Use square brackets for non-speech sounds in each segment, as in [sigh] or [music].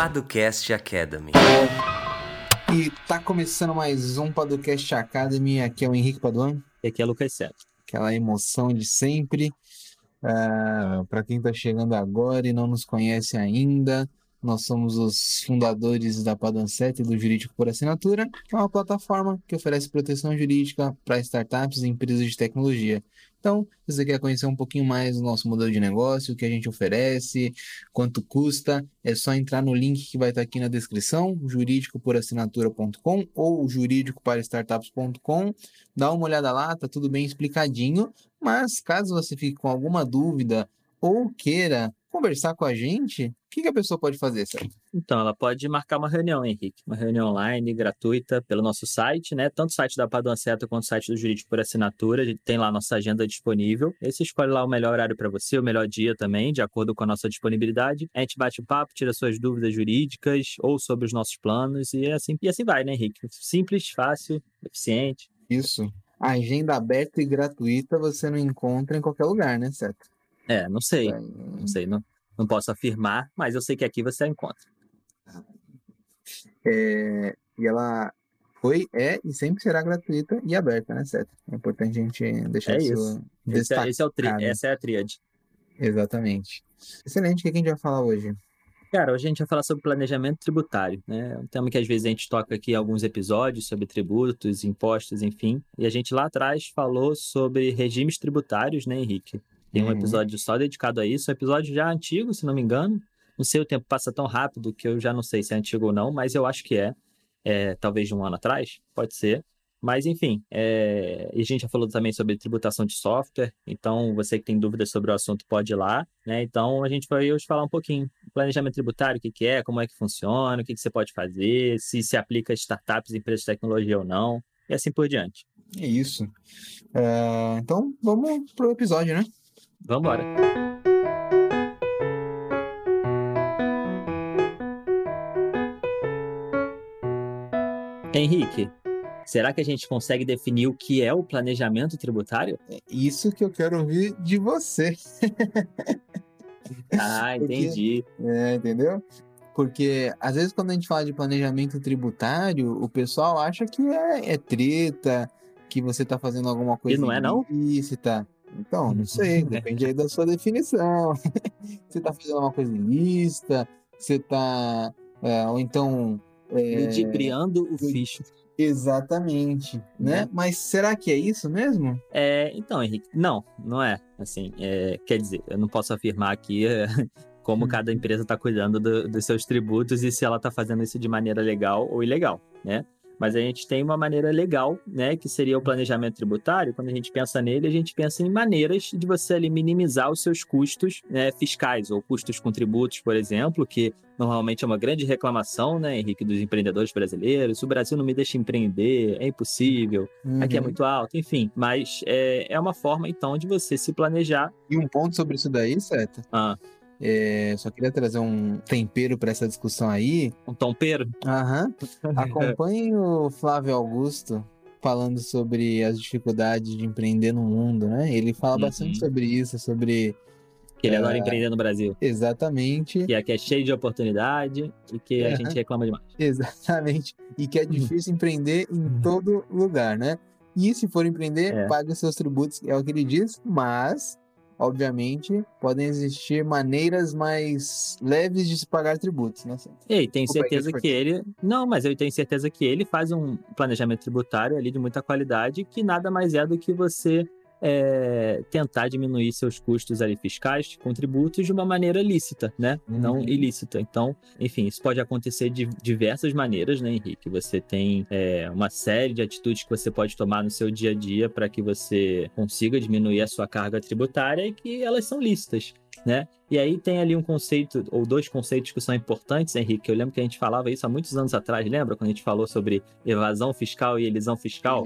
Paducast Academy. E tá começando mais um Paducast Academy. Aqui é o Henrique Paduan. E aqui é Lucas Seto. Aquela emoção de sempre. Uh, Para quem tá chegando agora e não nos conhece ainda, nós somos os fundadores da Paduan 7 e do Jurídico por Assinatura, que é uma plataforma que oferece proteção jurídica para startups e empresas de tecnologia. Então, se você quer conhecer um pouquinho mais do nosso modelo de negócio, o que a gente oferece, quanto custa, é só entrar no link que vai estar aqui na descrição, juridicoporassinatura.com ou juridicoparastartups.com. Dá uma olhada lá, tá tudo bem explicadinho. Mas caso você fique com alguma dúvida ou queira conversar com a gente, o que, que a pessoa pode fazer, certo? Então, ela pode marcar uma reunião, Henrique. Uma reunião online, gratuita, pelo nosso site, né? Tanto o site da Paduan Seta quanto o site do Jurídico por Assinatura. A gente tem lá a nossa agenda disponível. Aí você escolhe lá o melhor horário para você, o melhor dia também, de acordo com a nossa disponibilidade. A gente bate o papo, tira suas dúvidas jurídicas ou sobre os nossos planos e assim, e assim vai, né, Henrique? Simples, fácil, eficiente. Isso. Agenda aberta e gratuita você não encontra em qualquer lugar, né, certo? É, não sei. Não sei, não, não posso afirmar, mas eu sei que aqui você a encontra. É, e ela foi, é e sempre será gratuita e aberta, né, certo? É importante a gente deixar É isso. Esse é, esse é o tri, essa é a tríade. Exatamente. Excelente. O que a gente vai falar hoje? Cara, hoje a gente vai falar sobre planejamento tributário, né? É um tema que às vezes a gente toca aqui alguns episódios sobre tributos, impostos, enfim. E a gente lá atrás falou sobre regimes tributários, né, Henrique? Tem um Uhum. episódio só dedicado a isso, um episódio já antigo, se não me engano. Não sei, o tempo passa tão rápido que eu já não sei se é antigo ou não, mas eu acho que é. É, talvez de um ano atrás, pode ser. Mas, enfim, é, e a gente já falou também sobre tributação de software, então você que tem dúvidas sobre o assunto pode ir lá, né? Então a gente vai hoje falar um pouquinho planejamento tributário, o que, que é, como é que funciona, o que, que você pode fazer, se se aplica a startups, empresas de tecnologia ou não, e assim por diante. É isso. É, então, vamos pro episódio, né? Vamos embora. Henrique, será que a gente consegue definir o que é o planejamento tributário? É isso que eu quero ouvir de você. [laughs] Ah, Porque- entendi. É, entendeu? Porque às vezes quando a gente fala de planejamento tributário, o pessoal acha que é, é treta, que você tá fazendo alguma coisa não é, não? ilícita. Então, não sei, [laughs] depende aí da sua definição. [laughs] você tá fazendo uma coisa ilícita, você tá. é, ou então. é, Ludibriando o ficho. exatamente, né? Né? Mas será que é isso mesmo? É, então, Henrique, não, não é. Assim, é, quer dizer, eu não posso afirmar aqui é, [laughs] como Hum. cada empresa está cuidando do- dos seus tributos e se ela está fazendo isso de maneira legal ou ilegal, né? Mas a gente tem uma maneira legal, né, que seria o planejamento tributário. Quando a gente pensa nele, a gente pensa em maneiras de você ali minimizar os seus custos né, fiscais ou custos com tributos, por exemplo, que normalmente é uma grande reclamação, né, Henrique, dos empreendedores brasileiros. O Brasil não me deixa empreender, é impossível aqui é Uhum. muito alto, enfim. Mas é, é uma forma, então, de você se planejar. E um ponto sobre isso daí, certo? Ah, É, só queria trazer um tempero para essa discussão aí. um tompeiro. Aham. [laughs] Acompanhe o Flávio Augusto falando sobre as dificuldades de empreender no mundo, né? Ele fala Uhum. bastante sobre isso, sobre Que ele É. adora empreender no Brasil. exatamente, Que aqui é cheio de oportunidade e que a gente reclama demais. exatamente, e que é difícil empreender em todo lugar, né? E se for empreender, É. pague os seus tributos, é o que ele diz, mas obviamente podem existir maneiras mais leves de se pagar tributos, né? E tenho Desculpa certeza que ele. Não, mas eu tenho certeza que ele faz um planejamento tributário ali de muita qualidade, que nada mais é do que você é, tentar diminuir seus custos ali fiscais com tributos de uma maneira lícita, né? Não Uhum. ilícita. Então, enfim, isso pode acontecer de diversas maneiras, né, Henrique? Você tem é, uma série de atitudes que você pode tomar no seu dia a dia para que você consiga diminuir a sua carga tributária e que elas são lícitas. Né? E aí tem ali um conceito, ou dois conceitos que são importantes, Henrique. Eu lembro que a gente falava isso há muitos anos atrás, lembra? Quando a gente falou sobre evasão fiscal e elisão fiscal.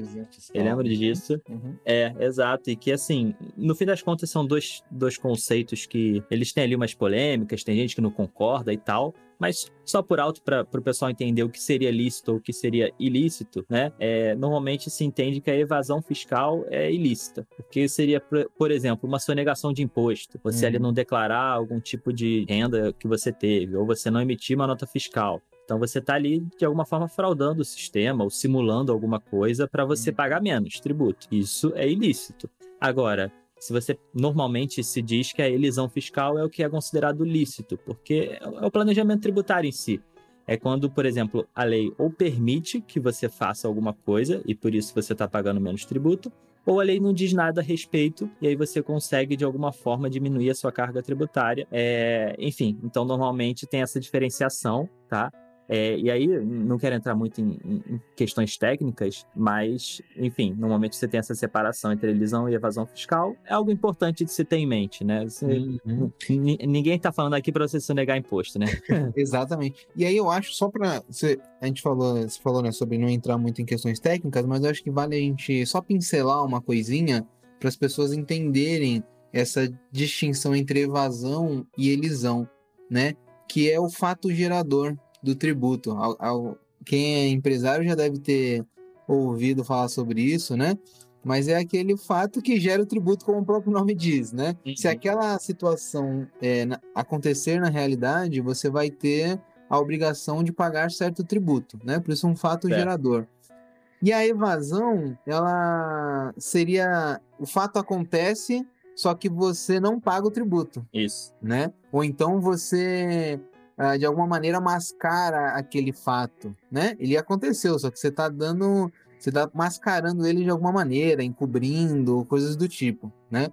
Eu lembro disso. Uhum. É, exato. E que, assim, no fim das contas, são dois, dois conceitos que eles têm ali umas polêmicas, tem gente que não concorda e tal. Mas só por alto para o pessoal entender o que seria lícito ou o que seria ilícito, né? É, normalmente se entende que a evasão fiscal é ilícita, porque seria, por exemplo, uma sonegação de imposto. Você uhum. ali não declarar algum tipo de renda que você teve, ou você não emitir uma nota fiscal. Então você está ali de alguma forma fraudando o sistema ou simulando alguma coisa para você uhum. pagar menos tributo. Isso é ilícito. Agora, se você normalmente se diz que a elisão fiscal é o que é considerado lícito, porque é o planejamento tributário em si. É quando, por exemplo, a lei ou permite que você faça alguma coisa e por isso você está pagando menos tributo, ou a lei não diz nada a respeito e aí você consegue de alguma forma diminuir a sua carga tributária. É, enfim, então normalmente tem essa diferenciação, tá? É, e aí, não quero entrar muito em, em, questões técnicas, mas, enfim, no momento que você tem essa separação entre elisão e evasão fiscal, é algo importante de se ter em mente, né? Você, uhum. Ninguém está falando aqui para você sonegar imposto, né? [laughs] Exatamente. E aí eu acho, só para. A gente falou, você falou né, sobre não entrar muito em questões técnicas, mas eu acho que vale a gente só pincelar uma coisinha para as pessoas entenderem essa distinção entre evasão e elisão, né? Que é o fato gerador do tributo. Ao, ao, quem é empresário já deve ter ouvido falar sobre isso, né? Mas é aquele fato que gera o tributo, como o próprio nome diz, né? Uhum. Se aquela situação é, acontecer na realidade, você vai ter a obrigação de pagar certo tributo, né? Por isso um fato é. gerador. E a evasão, ela seria o fato acontece, só que você não paga o tributo. Isso. Né? Ou então você uh, de alguma maneira mascara aquele fato, né? Ele aconteceu, só que você está dando, você está mascarando ele de alguma maneira, encobrindo, coisas do tipo, né?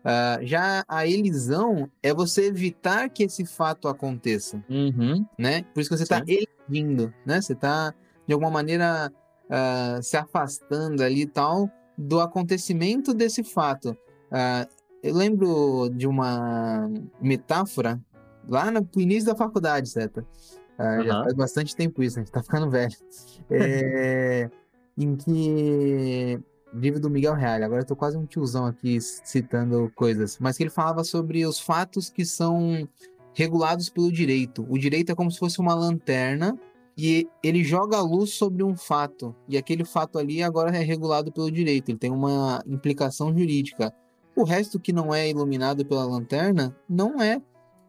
Uh, já a elisão é você evitar que esse fato aconteça, uhum. né? Por isso que você está eligindo, né? Você está de alguma maneira uh, se afastando ali e tal do acontecimento desse fato. Eu lembro de uma metáfora lá no início da faculdade, certo? Ah, uhum. Já faz bastante tempo isso, a gente tá ficando velho. É, [laughs] em que. Livro do Miguel Reale, agora eu tô quase um tiozão aqui citando coisas, mas que ele falava sobre os fatos que são regulados pelo direito. O direito é como se fosse uma lanterna e ele joga a luz sobre um fato, e aquele fato ali agora é regulado pelo direito, ele tem uma implicação jurídica. O resto que não é iluminado pela lanterna não é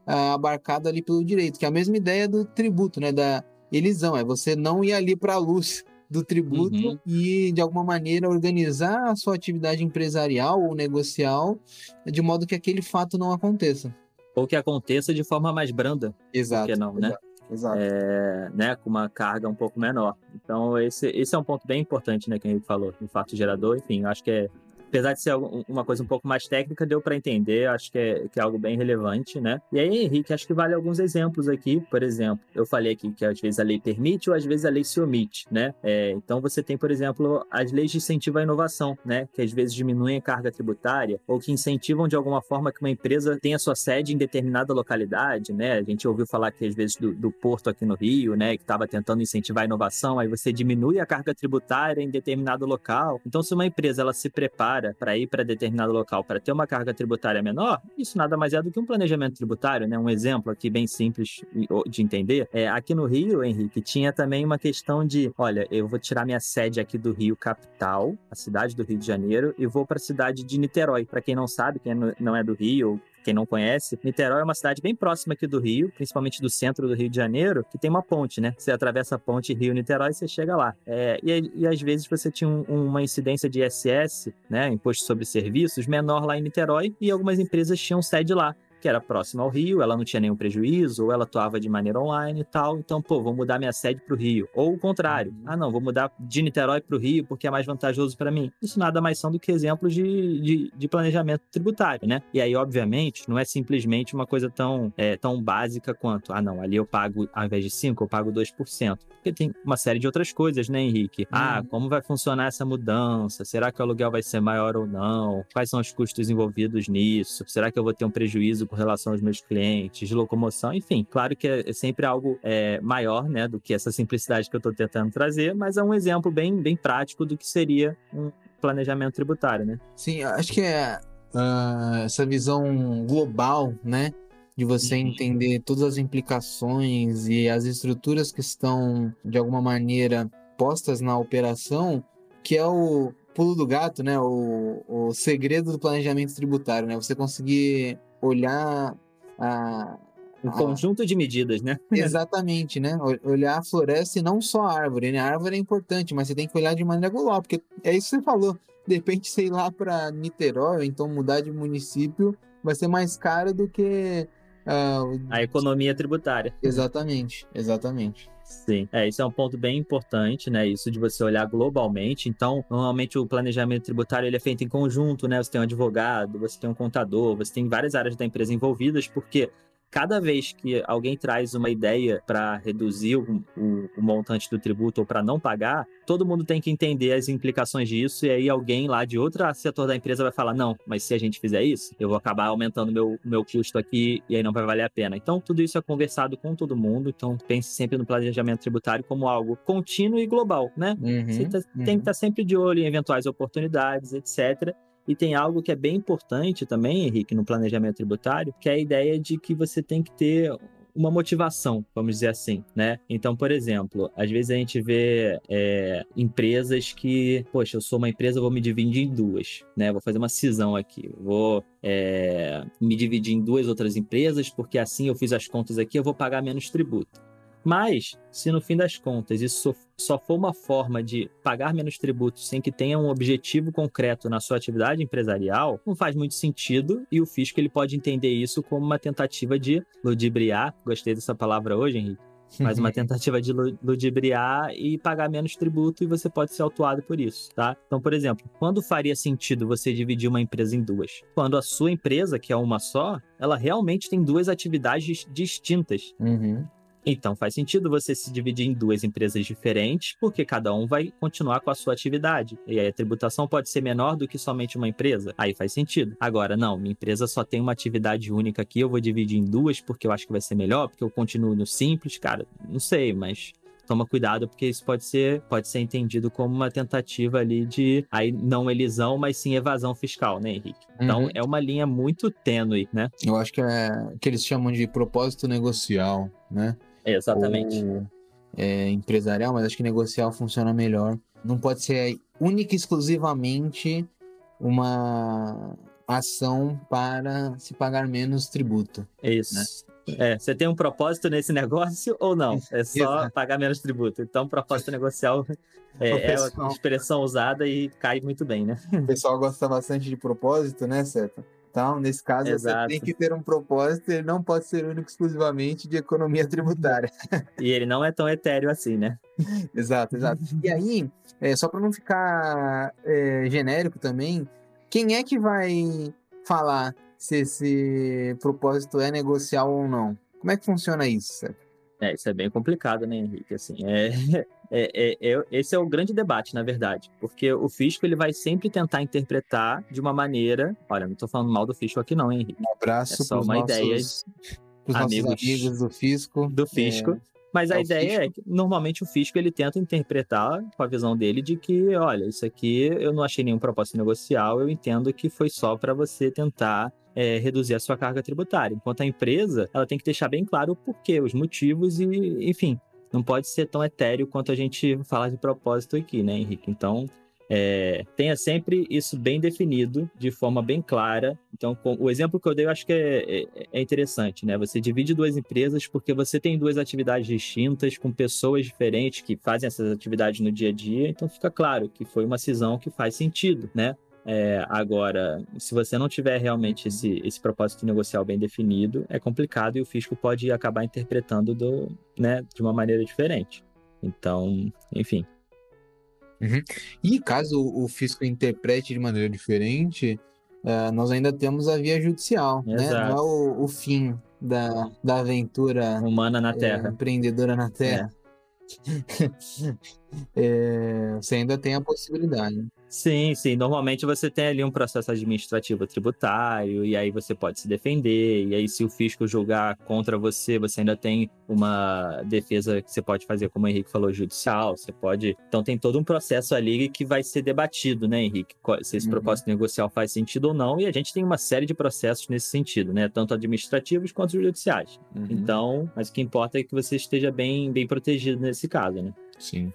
uh, abarcado ali pelo direito, que é a mesma ideia do tributo, né? Da elisão, é você não ir ali para a luz do tributo uhum. e de alguma maneira organizar a sua atividade empresarial ou negocial de modo que aquele fato não aconteça. Ou que aconteça de forma mais branda. Exato. Por que não, né? Exato. É, né, com uma carga um pouco menor. Então, esse, esse é um ponto bem importante, né, que a gente falou, o fato gerador, enfim, acho que é apesar de ser uma coisa um pouco mais técnica, deu para entender, acho que é, que é algo bem relevante, né? E aí, Henrique, acho que vale alguns exemplos aqui. Por exemplo, eu falei aqui que às vezes a lei permite ou às vezes a lei se omite, né? É, então você tem, por exemplo, as leis de incentivo à inovação, né? Que às vezes diminuem a carga tributária ou que incentivam de alguma forma que uma empresa tenha sua sede em determinada localidade, né? A gente ouviu falar que às vezes do, do porto aqui no Rio, né? Que estava tentando incentivar a inovação, aí você diminui a carga tributária em determinado local. Então, se uma empresa ela se prepara para ir para determinado local para ter uma carga tributária menor, isso nada mais é do que um planejamento tributário, né? Um exemplo aqui bem simples de entender. É, aqui no Rio, Henrique, tinha também uma questão de, olha, eu vou tirar minha sede aqui do Rio capital, a cidade do Rio de Janeiro, e vou para a cidade de Niterói. Para quem não sabe, quem não é do Rio, quem não conhece, Niterói é uma cidade bem próxima aqui do Rio, principalmente do centro do Rio de Janeiro, que tem uma ponte, né? Você atravessa a ponte Rio-Niterói e você chega lá. É, e, e, às vezes você tinha um, uma incidência de ISS, né? Imposto sobre serviços, menor lá em Niterói, e algumas empresas tinham sede lá que era próxima ao Rio, ela não tinha nenhum prejuízo, ou ela atuava de maneira online e tal. Então, pô, vou mudar minha sede para o Rio. Ou o contrário. Uhum. Ah, não, vou mudar de Niterói para o Rio porque é mais vantajoso para mim. Isso nada mais são do que exemplos de, de, de, planejamento tributário, né? E aí, obviamente, não é simplesmente uma coisa tão, é, tão básica quanto, ah, não, ali eu pago, ao invés de 5%, eu pago 2%. Porque tem uma série de outras coisas, né, Henrique? Ah, uhum. como vai funcionar essa mudança? Será que o aluguel vai ser maior ou não? Quais são os custos envolvidos nisso? Será que eu vou ter um prejuízo com relação aos meus clientes, de locomoção, enfim. Claro que é sempre algo é, maior, né, do que essa simplicidade que eu estou tentando trazer, mas é um exemplo bem, bem prático do que seria um planejamento tributário, né? Sim, acho que é uh, essa visão global, né, de você Uhum. entender todas as implicações e as estruturas que estão, de alguma maneira, postas na operação, que é o pulo do gato, né? O, o segredo do planejamento tributário, né? Você conseguir olhar a, Um a- conjunto de medidas, né? [laughs] Exatamente, né? Olhar a floresta e não só a árvore, né? A árvore é importante, mas você tem que olhar de maneira global, porque é isso que você falou. De repente, sei lá, para Niterói, ou então mudar de município, vai ser mais caro do que. o- A economia tributária. Exatamente, exatamente. Sim, é, isso é um ponto bem importante, né? Isso de você olhar globalmente. Então, normalmente o planejamento tributário ele é feito em conjunto, né? Você tem um advogado, você tem um contador, você tem várias áreas da empresa envolvidas, porque cada vez que alguém traz uma ideia para reduzir o, o- o montante do tributo ou para não pagar, todo mundo tem que entender as implicações disso, e aí alguém lá de outro setor da empresa vai falar: não, mas se a gente fizer isso, eu vou acabar aumentando meu, meu custo aqui e aí não vai valer a pena. Então, tudo isso é conversado com todo mundo. Então, pense sempre no planejamento tributário como algo contínuo e global, né? Uhum, Você tá- uhum. tem que estar sempre de olho em eventuais oportunidades, etc. E tem algo que é bem importante também, Henrique, no planejamento tributário, que é a ideia de que você tem que ter uma motivação, vamos dizer assim, né? Então, por exemplo, às vezes a gente vê é, empresas que, poxa, eu sou uma empresa, vou me dividir em duas, né? Vou fazer uma cisão aqui, vou é, me dividir em duas outras empresas, porque assim eu fiz as contas aqui, eu vou pagar menos tributo. Mas, se no fim das contas isso só- for uma forma de pagar menos tributos sem que tenha um objetivo concreto na sua atividade empresarial, não faz muito sentido e o fisco ele pode entender isso como uma tentativa de ludibriar, gostei dessa palavra hoje, Henrique, mas uma [laughs] tentativa de lu- ludibriar e pagar menos tributo e você pode ser autuado por isso, tá? Então, por exemplo, quando faria sentido você dividir uma empresa em duas? Quando a sua empresa, que é uma só, ela realmente tem duas atividades distintas. Uhum. Então faz sentido você se dividir em duas empresas diferentes, porque cada um vai continuar com a sua atividade. E aí a tributação pode ser menor do que somente uma empresa. Aí faz sentido. Agora, não, minha empresa só tem uma atividade única aqui, eu vou dividir em duas porque eu acho que vai ser melhor, porque eu continuo no simples, cara, não sei, mas toma cuidado porque isso pode ser pode ser entendido como uma tentativa ali de aí não elisão, mas sim evasão fiscal, né, Henrique? Então Uhum. é uma linha muito tênue, né? Eu acho que é que eles chamam de propósito negocial, né? Exatamente. Ou é, empresarial, mas acho que negocial funciona melhor. Não pode ser única e exclusivamente uma ação para se pagar menos tributo. Isso. É, você tem um propósito nesse [laughs] negócio ou não? É só Exato. pagar menos tributo. Então, propósito negocial é, é a pessoal- expressão usada e cai muito bem, né? O pessoal gosta bastante de propósito, né, Seta? Então, nesse caso, Exato. você tem que ter um propósito, ele não pode ser único exclusivamente de economia [laughs] tributária. E ele não é tão etéreo assim, né? [laughs] exato, exato. E aí, é, só para não ficar é, genérico também, quem é que vai falar se esse propósito é negocial ou não? Como é que funciona isso, Seta? É, isso é bem complicado, né, Henrique? Assim, é, [laughs] é, é- é- esse é o grande debate, na verdade, porque o fisco ele vai sempre tentar interpretar de uma maneira. Olha, não estou falando mal do fisco aqui, não, hein, Henrique? Um abraço É só uma nossos, ideia, nossos amigos amigos do Fisco. Do fisco. É, Mas é a o ideia é fisco. que normalmente o fisco ele tenta interpretar com a visão dele de que, olha, isso aqui eu não achei nenhum propósito negocial, eu entendo que foi só para você tentar é, reduzir a sua carga tributária. Enquanto a empresa, ela tem que deixar bem claro o porquê, os motivos e, enfim, não pode ser tão etéreo quanto a gente falar de propósito aqui, né, Henrique? Então, é, tenha sempre isso bem definido, de forma bem clara. Então, com- o exemplo que eu dei, eu acho que é, é- é interessante, né? Você divide duas empresas porque você tem duas atividades distintas, com pessoas diferentes que fazem essas atividades no dia a dia, então fica claro que foi uma cisão que faz sentido, né? É, agora, se você não tiver realmente esse, esse propósito negocial bem definido, é complicado e o fisco pode acabar interpretando do, né, de uma maneira diferente. Então, enfim. E caso o fisco interprete de maneira diferente, eh, nós ainda temos a via judicial, né? Exato. Não é o, o fim da, da aventura Humana na eh, Terra. empreendedora na Terra. Eh, [laughs] você ainda tem a possibilidade. Sim, sim. Normalmente você tem ali um processo administrativo tributário, e aí você pode se defender, e aí se o fisco julgar contra você, você ainda tem uma defesa que você pode fazer, como o Henrique falou, judicial, você pode... Então tem todo um processo ali que vai ser debatido, né, Henrique? Se esse uhum. propósito negocial faz sentido ou não, e a gente tem uma série de processos nesse sentido, né? Tanto administrativos quanto judiciais. Uhum. Então, mas o que importa é que você esteja bem, bem protegido nesse caso, né? Sim.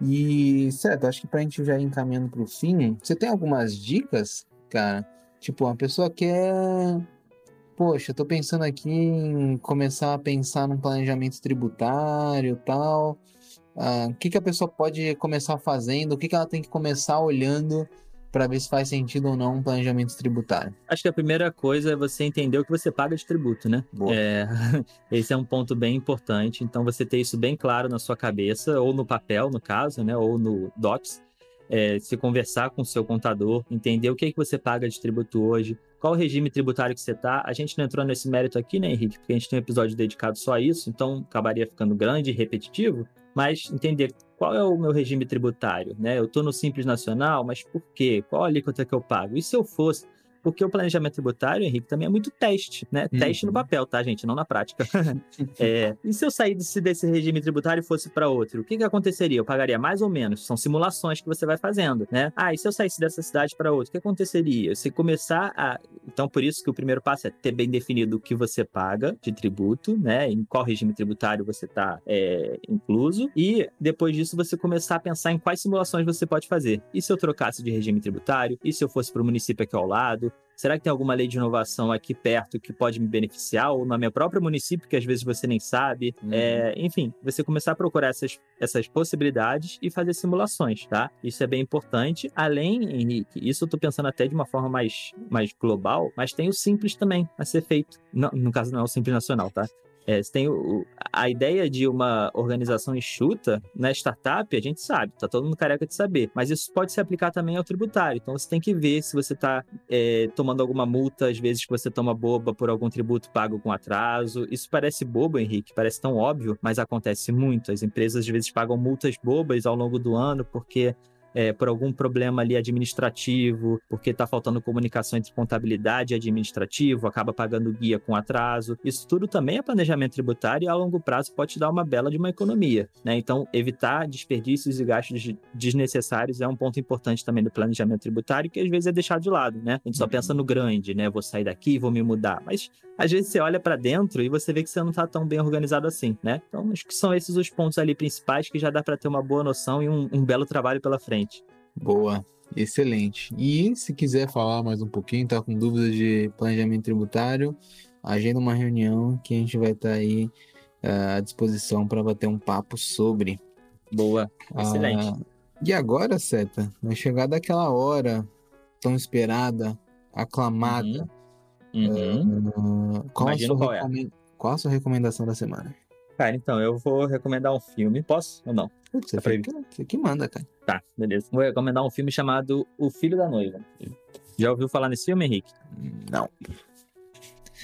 E, certo, acho que pra gente já ir encaminhando pro fim, você tem algumas dicas, cara? Tipo, uma pessoa quer. Poxa, eu tô pensando aqui em começar a pensar num planejamento tributário e tal. Ah, o que, que a pessoa pode começar fazendo? O que, que ela tem que começar olhando para ver se faz sentido ou não um planejamento tributário? Acho que a primeira coisa é você entender o que você paga de tributo, né? É, [laughs] esse é um ponto bem importante. Então, você ter isso bem claro na sua cabeça, ou no papel, no caso, né? Ou no Docs. É, se conversar com o seu contador, entender o que, é que você paga de tributo hoje, qual o regime tributário que você está. A gente não entrou nesse mérito aqui, né, Henrique? Porque a gente tem um episódio dedicado só a isso, então acabaria ficando grande e repetitivo mas entender qual é o meu regime tributário, né? Eu estou no Simples Nacional, mas por quê? Qual a alíquota que eu pago? E se eu fosse porque o planejamento tributário, Henrique, também é muito teste, né? Uhum. Teste no papel, tá, gente? Não na prática. [laughs] é, e se eu saísse desse regime tributário e fosse para outro, o que, que aconteceria? Eu pagaria mais ou menos? São simulações que você vai fazendo, né? Ah, e se eu saísse dessa cidade para outra, o que aconteceria? Se começar a. Então, por isso que o primeiro passo é ter bem definido o que você paga de tributo, né? Em qual regime tributário você está é, incluso. E depois disso, você começar a pensar em quais simulações você pode fazer. E se eu trocasse de regime tributário? E se eu fosse para o município aqui ao lado? Será que tem alguma lei de inovação aqui perto que pode me beneficiar? Ou no meu próprio município, que às vezes você nem sabe? Uhum. É, enfim, você começar a procurar essas, essas possibilidades e fazer simulações, tá? Isso é bem importante. Além, Henrique, isso eu tô pensando até de uma forma mais, mais global, mas tem o simples também a ser feito. Não, no caso, não é o simples nacional, tá? É, você tem o, a ideia de uma organização enxuta na startup, a gente sabe, tá todo mundo careca de saber. Mas isso pode se aplicar também ao tributário. Então você tem que ver se você está é, tomando alguma multa, às vezes que você toma boba por algum tributo pago com atraso. Isso parece bobo, Henrique, parece tão óbvio, mas acontece muito. As empresas às vezes pagam multas bobas ao longo do ano porque é, por algum problema ali administrativo, porque está faltando comunicação entre contabilidade e administrativo, acaba pagando guia com atraso. Isso tudo também é planejamento tributário e a longo prazo pode te dar uma bela de uma economia. Né? Então, evitar desperdícios e gastos desnecessários é um ponto importante também do planejamento tributário, que às vezes é deixado de lado. Né? A gente só uhum. pensa no grande, né? Vou sair daqui, vou me mudar. Mas às vezes você olha para dentro e você vê que você não está tão bem organizado assim, né? Então, acho que são esses os pontos ali principais que já dá para ter uma boa noção e um, um belo trabalho pela frente frente. Boa, excelente. E se quiser falar mais um pouquinho, tá com dúvidas de planejamento tributário, agenda uma reunião que a gente vai estar tá aí uh, à disposição para bater um papo sobre. Boa, excelente. Uh, e agora, Seta, vai chegar daquela hora tão esperada, aclamada. Uhum. Uh, qual, a qual, é. qual a sua recomendação da semana? Cara, então, eu vou recomendar um filme. Posso ou não? Você, tá que, você que manda, cara. Tá, beleza. Vou recomendar um filme chamado O Filho da Noiva. Já ouviu falar nesse filme, Henrique? Não.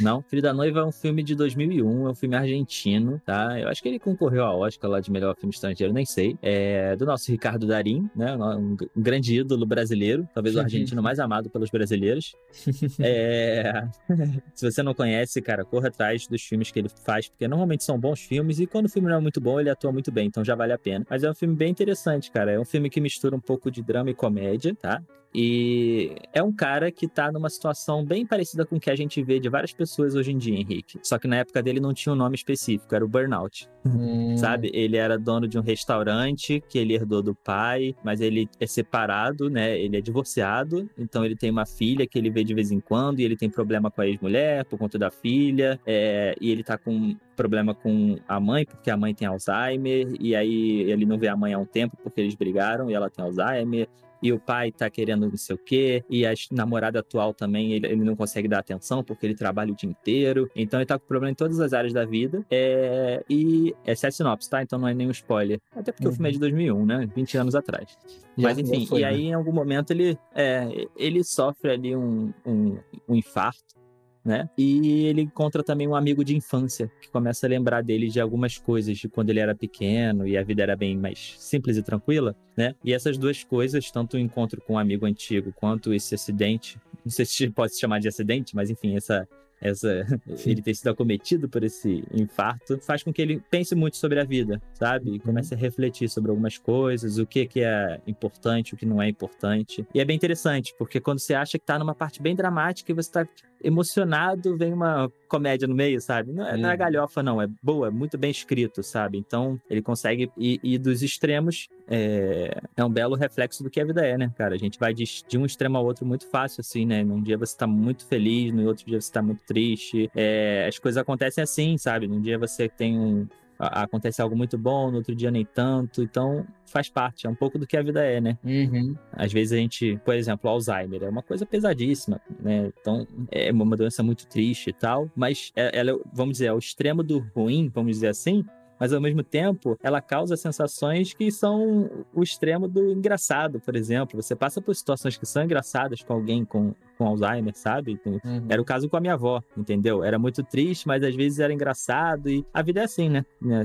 Não, Filho da Noiva é um filme de 2001, é um filme argentino, tá? Eu acho que ele concorreu ao Oscar lá de melhor filme estrangeiro, nem sei. É do nosso Ricardo Darim, né? Um, grande ídolo brasileiro, talvez o [laughs] argentino mais amado pelos brasileiros. [laughs] é... [laughs] Se você não conhece, cara, corra atrás dos filmes que ele faz, porque normalmente são bons filmes e quando o filme não é muito bom, ele atua muito bem, então já vale a pena. Mas é um filme bem interessante, cara. É um filme que mistura um pouco de drama e comédia, tá? E é um cara que tá numa situação bem parecida com o que a gente vê de várias pessoas hoje em dia, Henrique. Só que na época dele não tinha um nome específico, era o burnout. Hum. Sabe? Ele era dono de um restaurante que ele herdou do pai, mas ele é separado, né? Ele é divorciado, então ele tem uma filha que ele vê de vez em quando e ele tem problema com a ex-mulher por conta da filha, é, e ele tá com problema com a mãe, porque a mãe tem Alzheimer, e aí ele não vê a mãe há um tempo porque eles brigaram e ela tem Alzheimer e o pai tá querendo não sei o quê, e a namorada atual também, ele, ele não consegue dar atenção porque ele trabalha o dia inteiro. Então ele tá com problema em todas as áreas da vida. É, e essa é a sinopse, tá? Então não é nenhum spoiler. Até porque uhum. o filme é de 2001, uhum. né? 20 anos atrás. Já, Mas enfim, foi, e aí né? em algum momento ele, é, ele sofre ali um, um, um infarto né? E ele encontra também um amigo de infância que começa a lembrar dele de algumas coisas de quando ele era pequeno e a vida era bem mais simples e tranquila, né? E essas duas coisas, tanto o encontro com um amigo antigo quanto esse acidente, [laughs] não sei se pode se chamar de acidente, mas enfim, essa essa, [laughs] ele ter sido acometido por esse infarto, faz com que ele pense muito sobre a vida, sabe? E uhum. comece a refletir sobre algumas coisas, o que, que é importante, o que não é importante. E é bem interessante, porque quando você acha que tá numa parte bem dramática e você tá emocionado, vem uma comédia no meio, sabe? Não é, não é galhofa, não. É boa, é muito bem escrito, sabe? Então, ele consegue ir, ir dos extremos. É, é, um belo reflexo do que a vida é, né, cara? A gente vai de, de, um extremo ao outro muito fácil, assim, né? Num dia você tá muito feliz, no outro dia você tá muito triste. É, as coisas acontecem assim, sabe? Num dia você tem um, acontece algo muito bom, no outro dia nem tanto. Então, faz parte, é um pouco do que a vida é, né? Uhum. Às vezes a gente, por exemplo, Alzheimer é uma coisa pesadíssima, né? Então, é uma doença muito triste e tal, mas é, ela, vamos dizer, é o extremo do ruim, vamos dizer assim, mas ao mesmo tempo ela causa sensações que são o extremo do engraçado, por exemplo. Você passa por situações que são engraçadas com alguém com, com Alzheimer, sabe? Uhum. Era o caso com a minha avó, entendeu? Era muito triste, mas às vezes era engraçado e a vida é assim, né?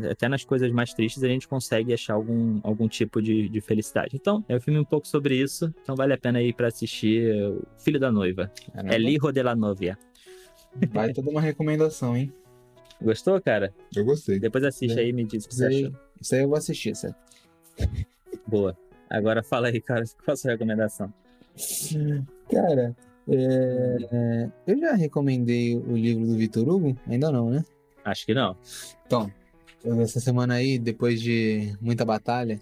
Até nas coisas mais tristes a gente consegue achar algum, algum tipo de, de felicidade. Então, é um filme um pouco sobre isso, então vale a pena ir para assistir O Filho da Noiva. Caramba. El Hijo de la Novia. Vai toda uma recomendação, hein? Gostou, cara? Eu gostei. Depois assiste é. aí e me diz o que você achou. Isso aí eu vou assistir, certo? [laughs] Boa. Agora fala aí, cara, [laughs] qual a sua recomendação? Cara, é... eu já recomendei o livro do Vitor Hugo? Ainda não, né? Acho que não. Então, essa semana aí, depois de muita batalha,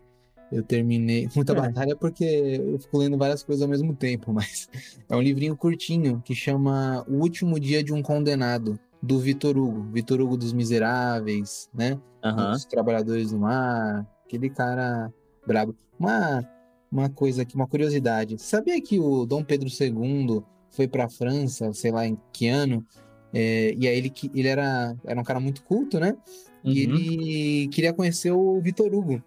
eu terminei. [laughs] Muita é. batalha porque eu fico lendo várias coisas ao mesmo tempo, mas é um livrinho curtinho que chama O Último Dia de um Condenado do Vitor Hugo, Vitor Hugo dos Miseráveis, né? Uhum. Dos Trabalhadores do Mar, aquele cara brabo. Uma, uma coisa aqui, uma curiosidade. Sabia que o Dom Pedro II foi para a França, sei lá em que ano, é, e aí ele, ele era, era um cara muito culto, né? Uhum. E ele queria conhecer o Vitor Hugo.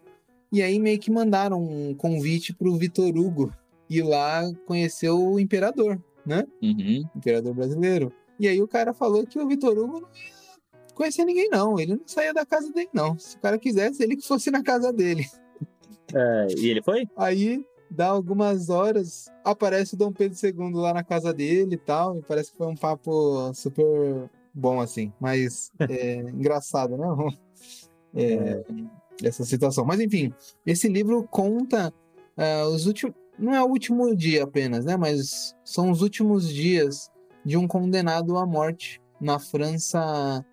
E aí meio que mandaram um convite pro Vitor Hugo ir lá conhecer o imperador, né? Uhum. Imperador brasileiro. E aí o cara falou que o Vitor Hugo não ia conhecer ninguém, não. Ele não saía da casa dele, não. Se o cara quisesse, ele que fosse na casa dele. É, e ele foi? Aí, dá algumas horas, aparece o Dom Pedro II lá na casa dele e tal. E parece que foi um papo super bom, assim. Mas [laughs] é, engraçado, né? [laughs] É, essa situação. Mas enfim, esse livro conta uh, os últimos. Não é o último dia apenas, né? Mas são os últimos dias de um condenado à morte na França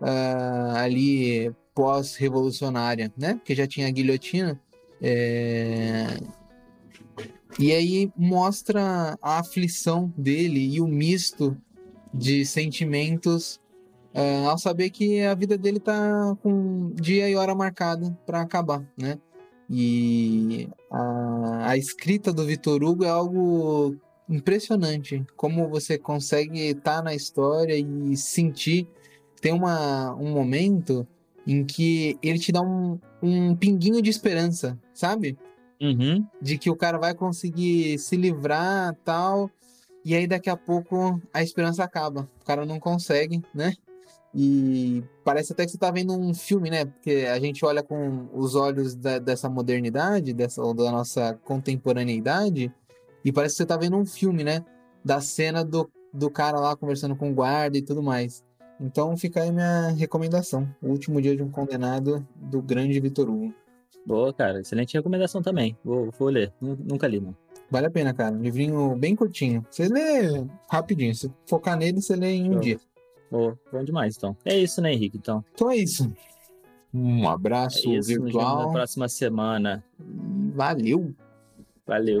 uh, ali pós-revolucionária, né? Porque já tinha a guilhotina. É... E aí mostra a aflição dele e o misto de sentimentos uh, ao saber que a vida dele tá com dia e hora marcada para acabar, né? E a, a escrita do Vitor Hugo é algo impressionante como você consegue estar tá na história e sentir. Tem uma, um momento em que ele te dá um, um pinguinho de esperança, sabe? Uhum. De que o cara vai conseguir se livrar tal. E aí daqui a pouco a esperança acaba. O cara não consegue, né? E parece até que você tá vendo um filme, né? Porque a gente olha com os olhos da, dessa modernidade, dessa, da nossa contemporaneidade, e parece que você tá vendo um filme, né? Da cena do, do cara lá conversando com o guarda e tudo mais. Então fica aí minha recomendação. O último dia de um condenado do grande Vitor Hugo. Boa, cara. Excelente recomendação também. Vou, vou ler. Nunca li, não. Vale a pena, cara. Um livrinho bem curtinho. Você lê rapidinho. Se focar nele, você lê em um dia. Boa, bom demais, então. É isso, né, Henrique? Então, então é isso. Um abraço é isso, virtual. Nos na próxima semana. Valeu. Valeu.